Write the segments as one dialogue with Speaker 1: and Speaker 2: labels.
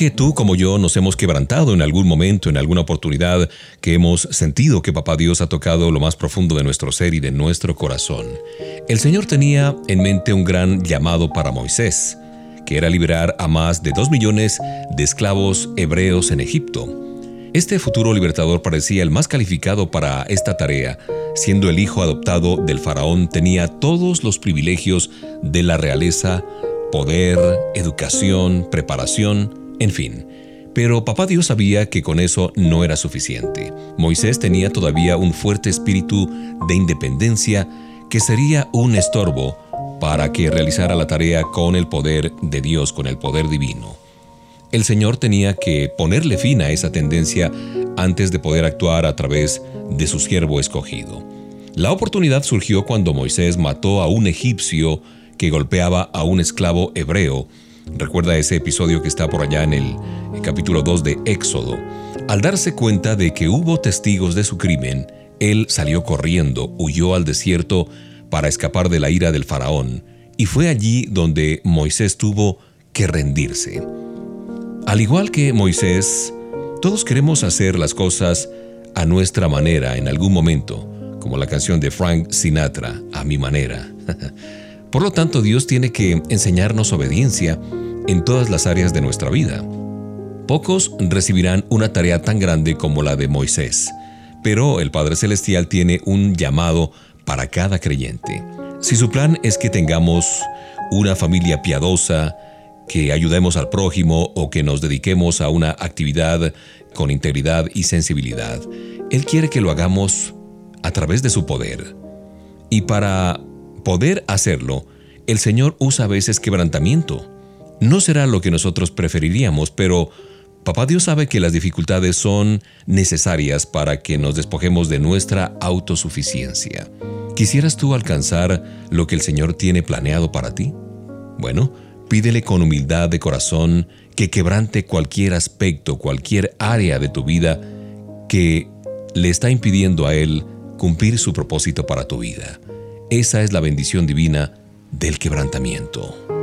Speaker 1: Que tú como yo nos hemos quebrantado en algún momento, en alguna oportunidad, que hemos sentido que Papá Dios ha tocado lo más profundo de nuestro ser y de nuestro corazón. El Señor tenía en mente un gran llamado para Moisés, que era liberar a más de dos millones de esclavos hebreos en Egipto. Este futuro libertador parecía el más calificado para esta tarea, siendo el hijo adoptado del faraón, tenía todos los privilegios de la realeza, poder, educación, preparación, en fin, pero papá Dios sabía que con eso no era suficiente. Moisés tenía todavía un fuerte espíritu de independencia que sería un estorbo para que realizara la tarea con el poder de Dios, con el poder divino. El Señor tenía que ponerle fin a esa tendencia antes de poder actuar a través de su siervo escogido. La oportunidad surgió cuando Moisés mató a un egipcio que golpeaba a un esclavo hebreo Recuerda ese episodio que está por allá en el, capítulo 2 de Éxodo. Al darse cuenta de que hubo testigos de su crimen, él salió corriendo, huyó al desierto para escapar de la ira del faraón, y fue allí donde Moisés tuvo que rendirse. Al igual que Moisés, todos queremos hacer las cosas a nuestra manera en algún momento, como la canción de Frank Sinatra, a mi manera. Por lo tanto, Dios tiene que enseñarnos obediencia en todas las áreas de nuestra vida. Pocos recibirán una tarea tan grande como la de Moisés, pero el Padre Celestial tiene un llamado para cada creyente. Si su plan es que tengamos una familia piadosa, que ayudemos al prójimo o que nos dediquemos a una actividad con integridad y sensibilidad, Él quiere que lo hagamos a través de su poder. Y para poder hacerlo, el Señor usa a veces quebrantamiento. No será lo que nosotros preferiríamos, pero Papá Dios sabe que las dificultades son necesarias para que nos despojemos de nuestra autosuficiencia. ¿Quisieras tú alcanzar lo que el Señor tiene planeado para ti? Bueno, pídele con humildad de corazón que quebrante cualquier aspecto, cualquier área de tu vida que le está impidiendo a Él cumplir su propósito para tu vida. Esa es la bendición divina del quebrantamiento.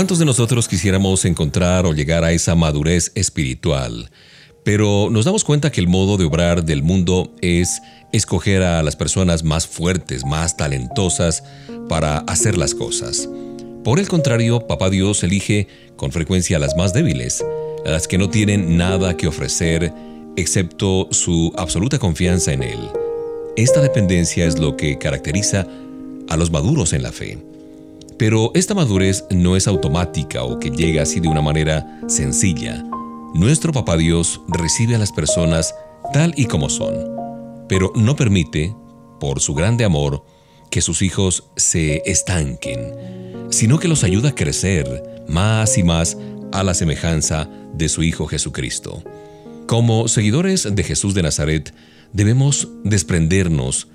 Speaker 1: ¿Cuántos de nosotros quisiéramos encontrar o llegar a esa madurez espiritual? Pero nos damos cuenta que el modo de obrar del mundo es escoger a las personas más fuertes, más talentosas para hacer las cosas. Por el contrario, Papá Dios elige con frecuencia a las más débiles, a las que no tienen nada que ofrecer excepto su absoluta confianza en Él. Esta dependencia es lo que caracteriza a los maduros en la fe. Pero esta madurez no es automática o que llega así de una manera sencilla. Nuestro Papá Dios recibe a las personas tal y como son, pero no permite, por su grande amor, que sus hijos se estanquen, sino que los ayuda a crecer más y más a la semejanza de su Hijo Jesucristo. Como seguidores de Jesús de Nazaret, debemos desprendernos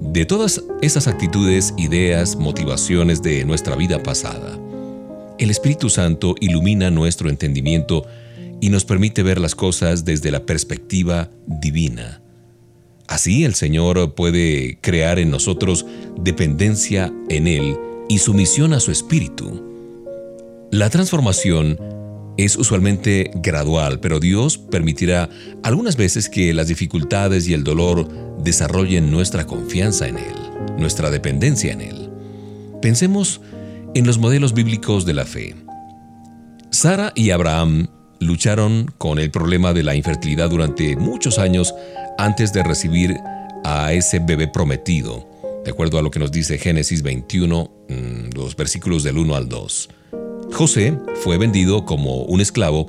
Speaker 1: de todas esas actitudes, ideas, motivaciones de nuestra vida pasada. El Espíritu Santo ilumina nuestro entendimiento y nos permite ver las cosas desde la perspectiva divina. Así el Señor puede crear en nosotros dependencia en Él y sumisión a su Espíritu. La transformación es usualmente gradual, pero Dios permitirá algunas veces que las dificultades y el dolor desarrollen nuestra confianza en Él, nuestra dependencia en Él. Pensemos en los modelos bíblicos de la fe. Sara y Abraham lucharon con el problema de la infertilidad durante muchos años antes de recibir a ese bebé prometido, de acuerdo a lo que nos dice Génesis 21, mm, los versículos del 1 al 2. José fue vendido como un esclavo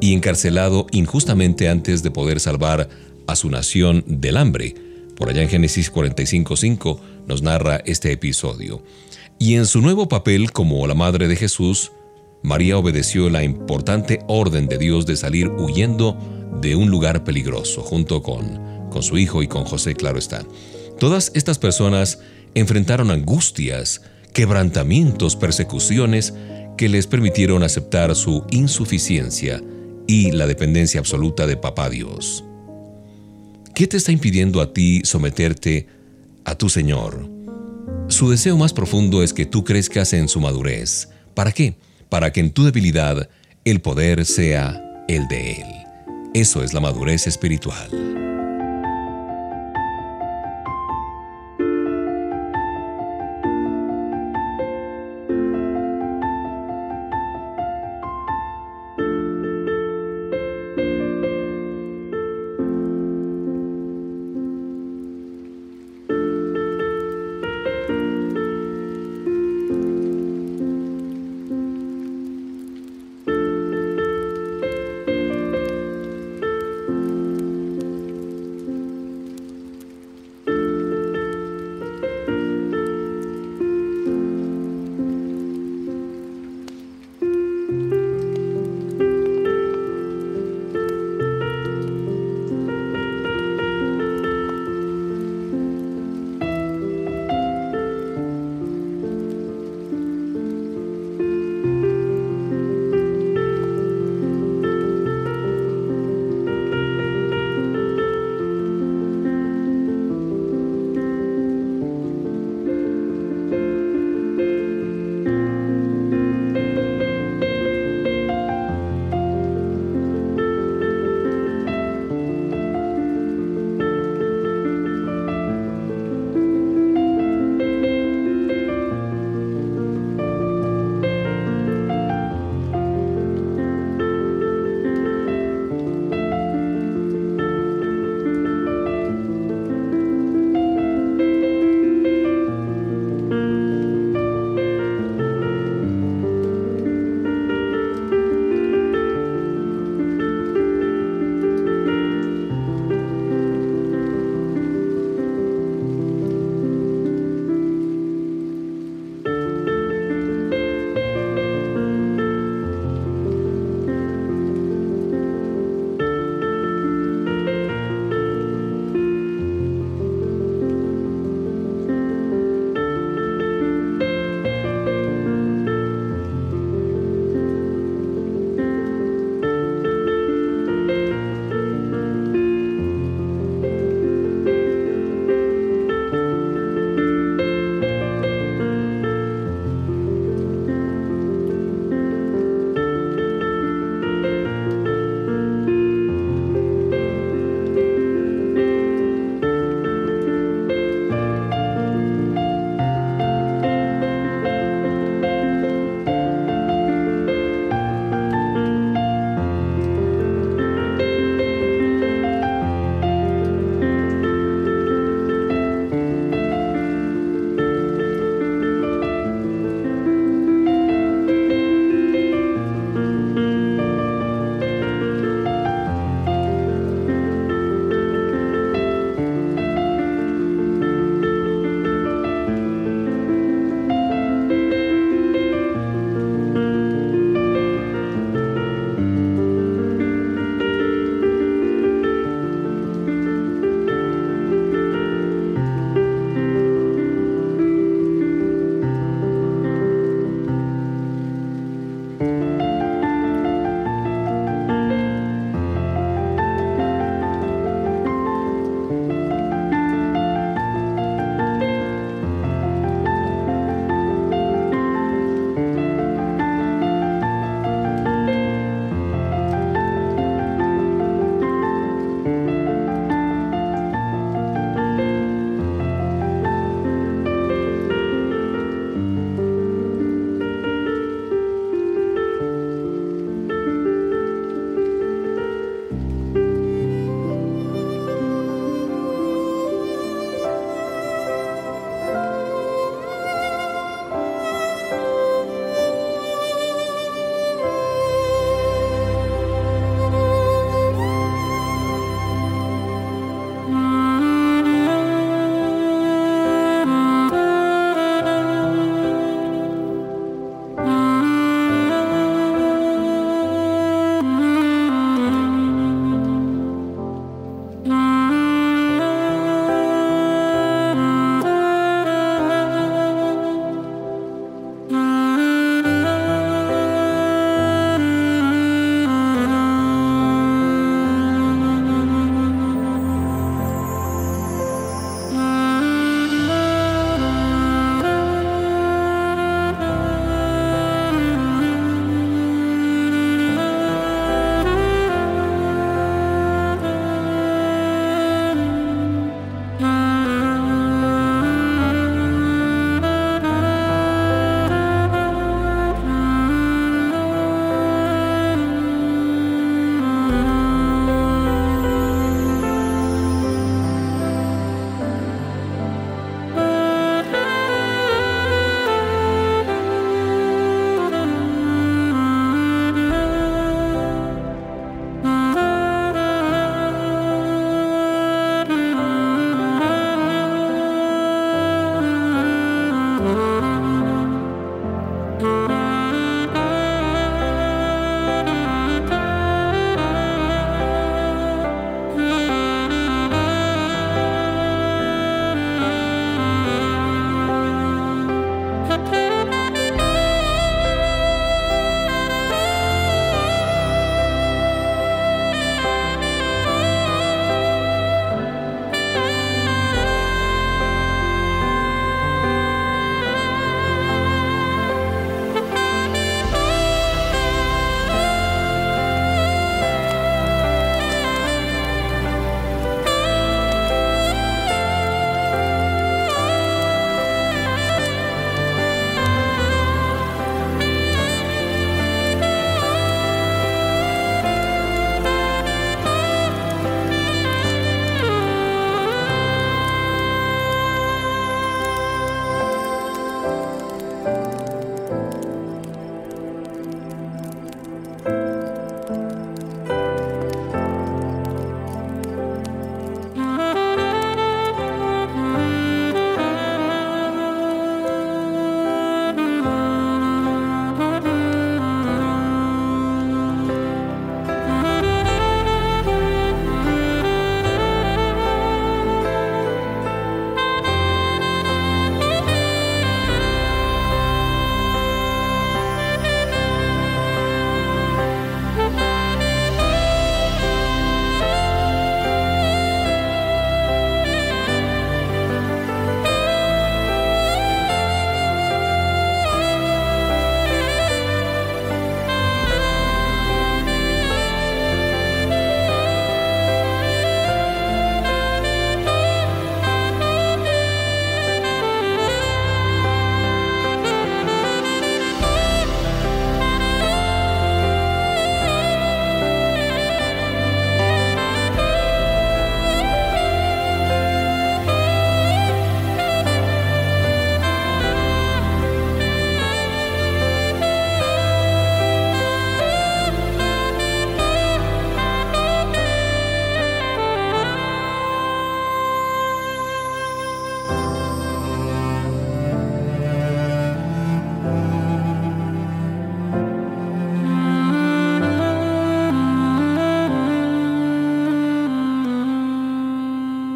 Speaker 1: y encarcelado injustamente antes de poder salvar a su nación del hambre. Por allá en Génesis 45.5 nos narra este episodio. Y en su nuevo papel como la madre de Jesús, María obedeció la importante orden de Dios de salir huyendo de un lugar peligroso, junto con, con su hijo y con José, claro está. Todas estas personas enfrentaron angustias, quebrantamientos, persecuciones, que les permitieron aceptar su insuficiencia y la dependencia absoluta de Papá Dios. ¿Qué te está impidiendo a ti someterte a tu Señor? Su deseo más profundo es que tú crezcas en su madurez. ¿Para qué? Para que en tu debilidad el poder sea el de Él. Eso es la madurez espiritual.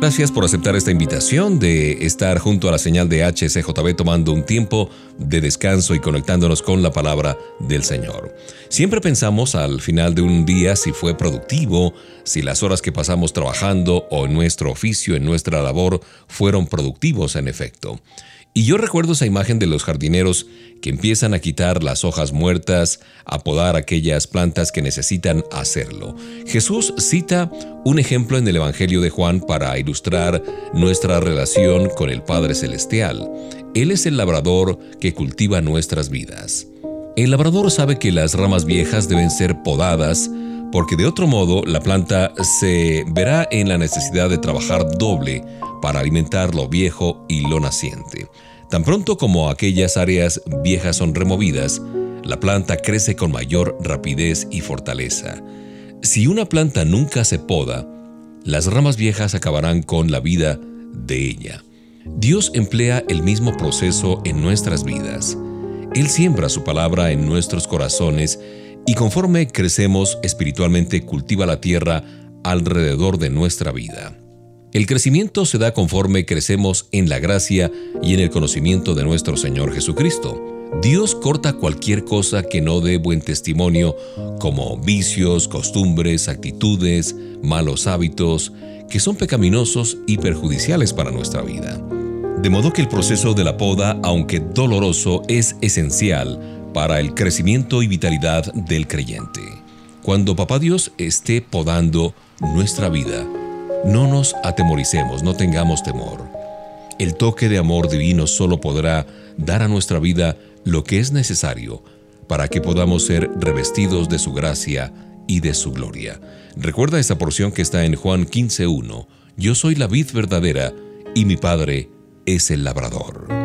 Speaker 1: Gracias por aceptar esta invitación de estar junto a la señal de HCJB tomando un tiempo de descanso y conectándonos con la palabra del Señor. Siempre pensamos al final de un día si fue productivo, si las horas que pasamos trabajando o en nuestro oficio, en nuestra labor, fueron productivos en efecto. Y yo recuerdo esa imagen de los jardineros que empiezan a quitar las hojas muertas, a podar aquellas plantas que necesitan hacerlo. Jesús cita un ejemplo en el Evangelio de Juan para ilustrar nuestra relación con el Padre Celestial. Él es el labrador que cultiva nuestras vidas. El labrador sabe que las ramas viejas deben ser podadas porque de otro modo la planta se verá en la necesidad de trabajar doble para alimentar lo viejo y lo naciente. Tan pronto como aquellas áreas viejas son removidas, la planta crece con mayor rapidez y fortaleza. Si una planta nunca se poda, las ramas viejas acabarán con la vida de ella. Dios emplea el mismo proceso en nuestras vidas. Él siembra su palabra en nuestros corazones y conforme crecemos espiritualmente cultiva la tierra alrededor de nuestra vida. El crecimiento se da conforme crecemos en la gracia y en el conocimiento de nuestro Señor Jesucristo. Dios corta cualquier cosa que no dé buen testimonio, como vicios, costumbres, actitudes, malos hábitos, que son pecaminosos y perjudiciales para nuestra vida. De modo que el proceso de la poda, aunque doloroso, es esencial para el crecimiento y vitalidad del creyente. Cuando Papá Dios esté podando nuestra vida, no nos atemoricemos, no tengamos temor. El toque de amor divino solo podrá dar a nuestra vida lo que es necesario para que podamos ser revestidos de su gracia y de su gloria. Recuerda esta porción que está en Juan 15.1. Yo soy la vid verdadera y mi Padre es el labrador.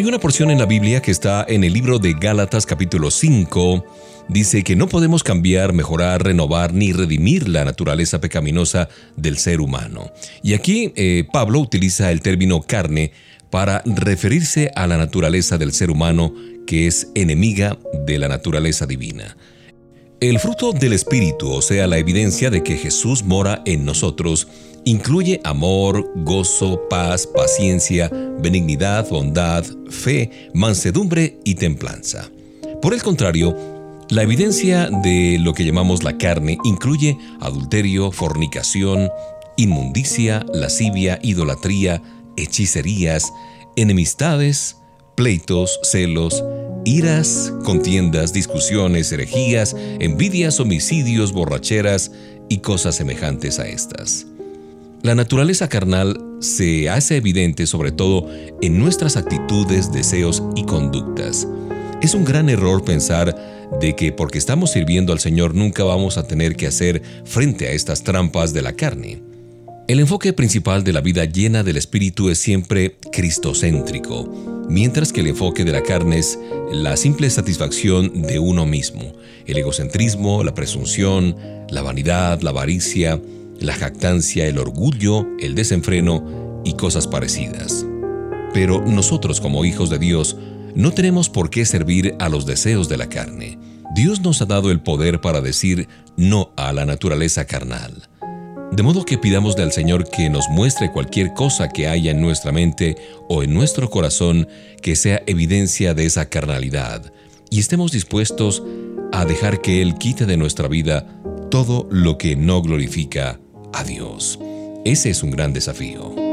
Speaker 1: Hay una porción en la Biblia que está en el libro de Gálatas capítulo 5. Dice que no podemos cambiar, mejorar, renovar ni redimir la naturaleza pecaminosa del ser humano. Y aquí eh, Pablo utiliza el término carne para referirse a la naturaleza del ser humano que es enemiga de la naturaleza divina. El fruto del Espíritu, o sea, la evidencia de que Jesús mora en nosotros, incluye amor, gozo, paz, paciencia, benignidad, bondad, fe, mansedumbre y templanza. Por el contrario, la evidencia de lo que llamamos la carne incluye adulterio, fornicación, inmundicia, lascivia, idolatría, hechicerías, enemistades, pleitos, celos, iras, contiendas, discusiones, herejías, envidias, homicidios, borracheras y cosas semejantes a estas. La naturaleza carnal se hace evidente sobre todo en nuestras actitudes, deseos y conductas. Es un gran error pensar de que porque estamos sirviendo al Señor nunca vamos a tener que hacer frente a estas trampas de la carne. El enfoque principal de la vida llena del Espíritu es siempre cristocéntrico, mientras que el enfoque de la carne es la simple satisfacción de uno mismo, el egocentrismo, la presunción, la vanidad, la avaricia, la jactancia, el orgullo, el desenfreno y cosas parecidas. Pero nosotros como hijos de Dios no tenemos por qué servir a los deseos de la carne. Dios nos ha dado el poder para decir no a la naturaleza carnal. De modo que pidamos al Señor que nos muestre cualquier cosa que haya en nuestra mente o en nuestro corazón que sea evidencia de esa carnalidad, y estemos dispuestos a dejar que Él quite de nuestra vida todo lo que no glorifica a Dios. Ese es un gran desafío.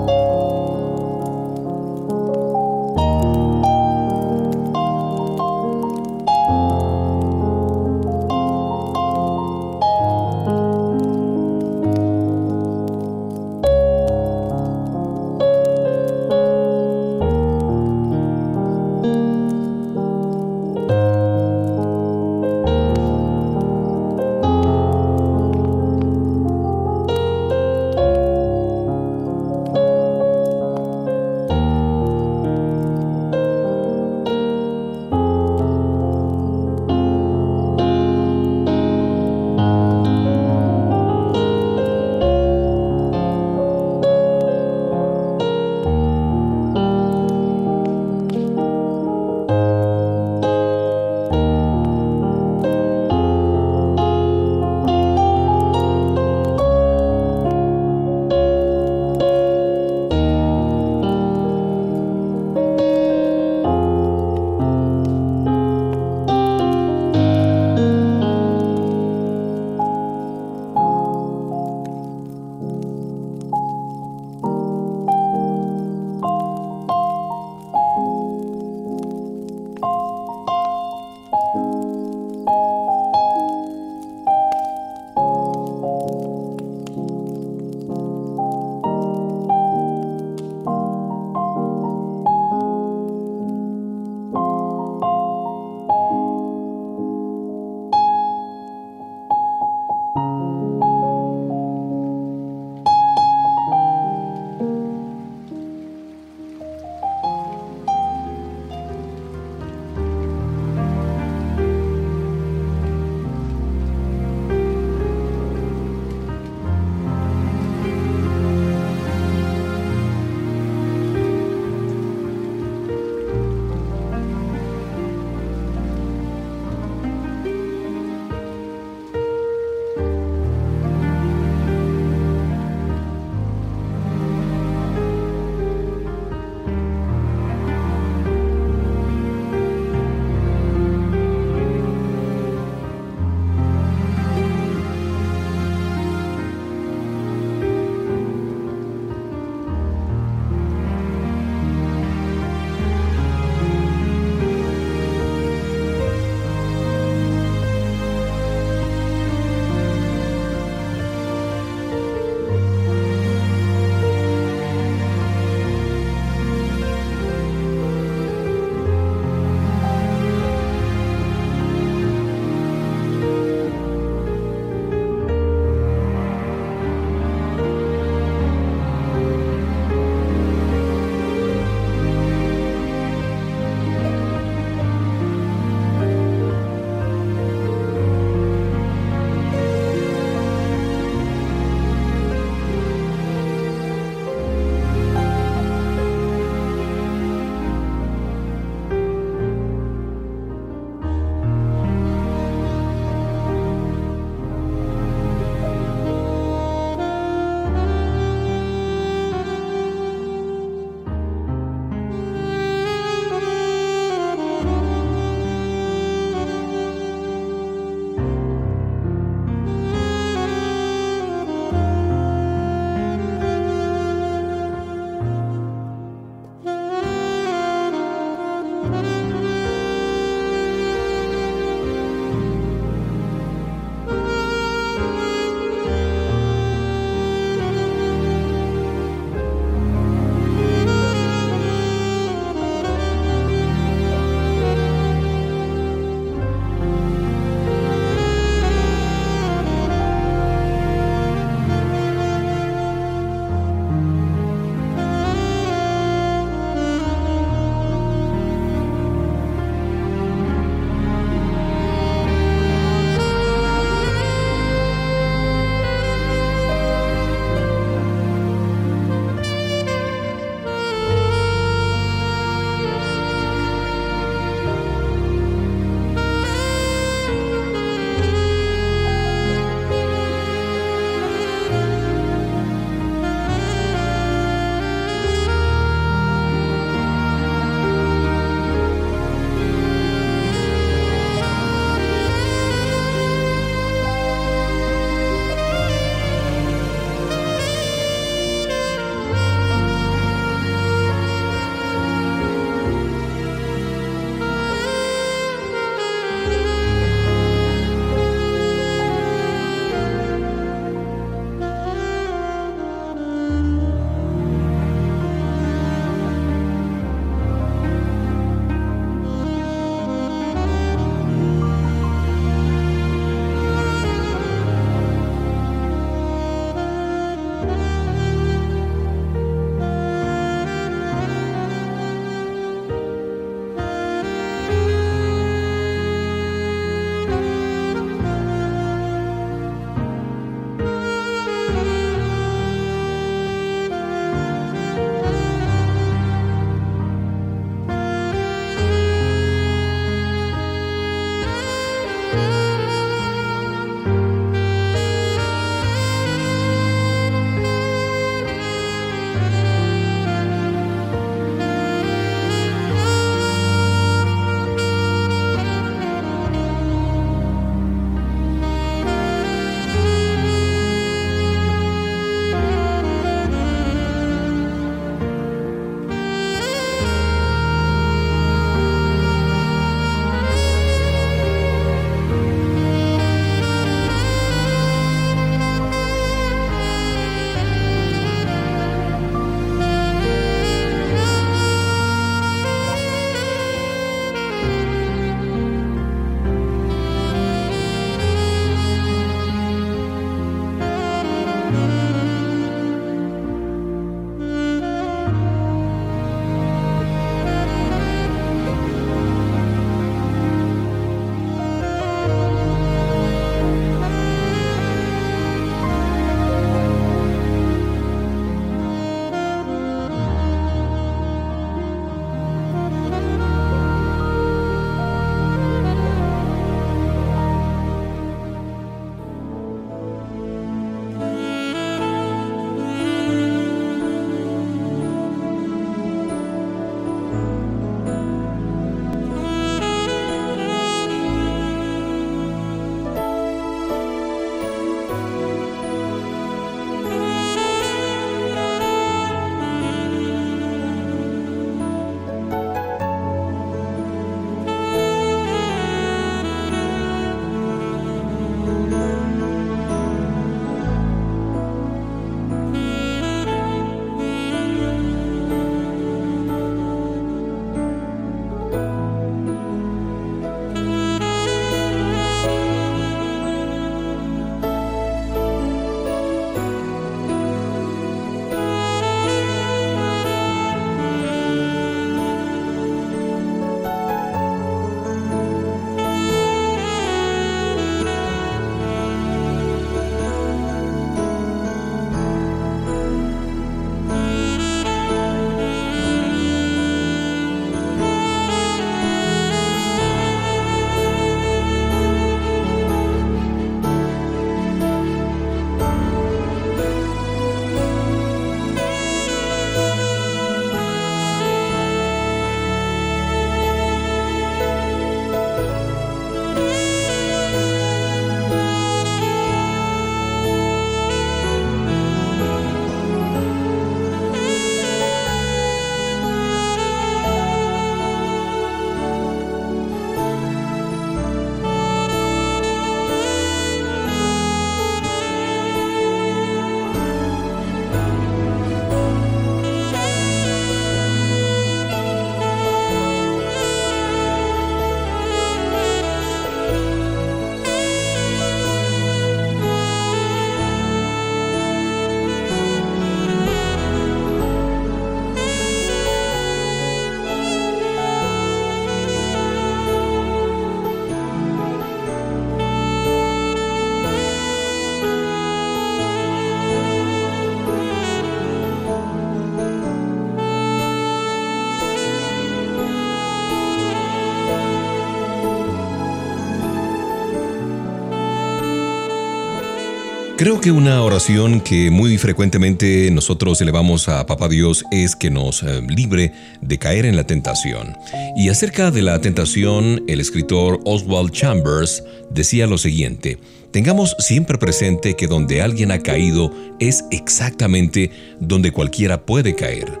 Speaker 1: Creo que una oración que muy frecuentemente nosotros elevamos a Papá Dios es que nos eh, libre de caer en la tentación. Y acerca de la tentación, el escritor Oswald Chambers decía lo siguiente, tengamos siempre presente que donde alguien ha caído es exactamente donde cualquiera puede caer.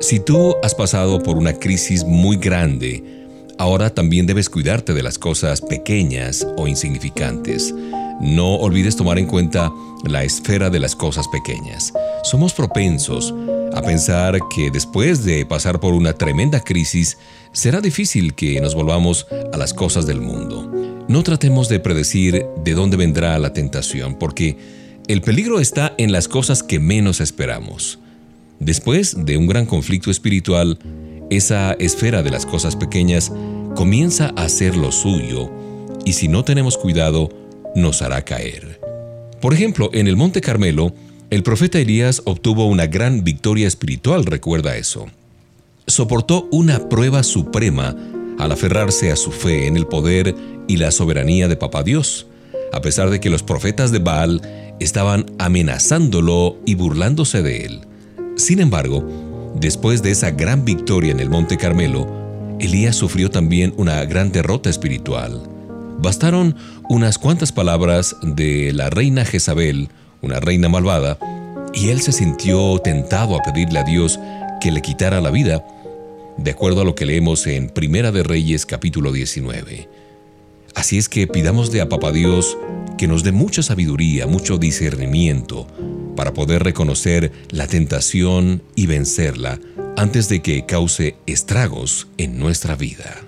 Speaker 1: Si tú has pasado por una crisis muy grande, ahora también debes cuidarte de las cosas pequeñas o insignificantes. No olvides tomar en cuenta la esfera de las cosas pequeñas. Somos propensos a pensar que después de pasar por una tremenda crisis, será difícil que nos volvamos a las cosas del mundo. No tratemos de predecir de dónde vendrá la tentación, porque el peligro está en las cosas que menos esperamos. Después de un gran conflicto espiritual, esa esfera de las cosas pequeñas comienza a hacer lo suyo, y si no tenemos cuidado, nos hará caer. Por ejemplo, en el Monte Carmelo, el profeta Elías obtuvo una gran victoria espiritual, recuerda eso. Soportó una prueba suprema al aferrarse a su fe en el poder y la soberanía de Papá Dios, a pesar de que los profetas de Baal estaban amenazándolo y burlándose de él. Sin embargo, después de esa gran victoria en el Monte Carmelo, Elías sufrió también una gran derrota espiritual. Bastaron unas cuantas palabras de la reina Jezabel, una reina malvada, y él se sintió tentado a pedirle a Dios que le quitara la vida, de acuerdo a lo que leemos en Primera de Reyes capítulo 19. Así es que pidámosle a Papá Dios que nos dé mucha sabiduría, mucho discernimiento, para poder reconocer la tentación y vencerla antes de que cause estragos en nuestra vida.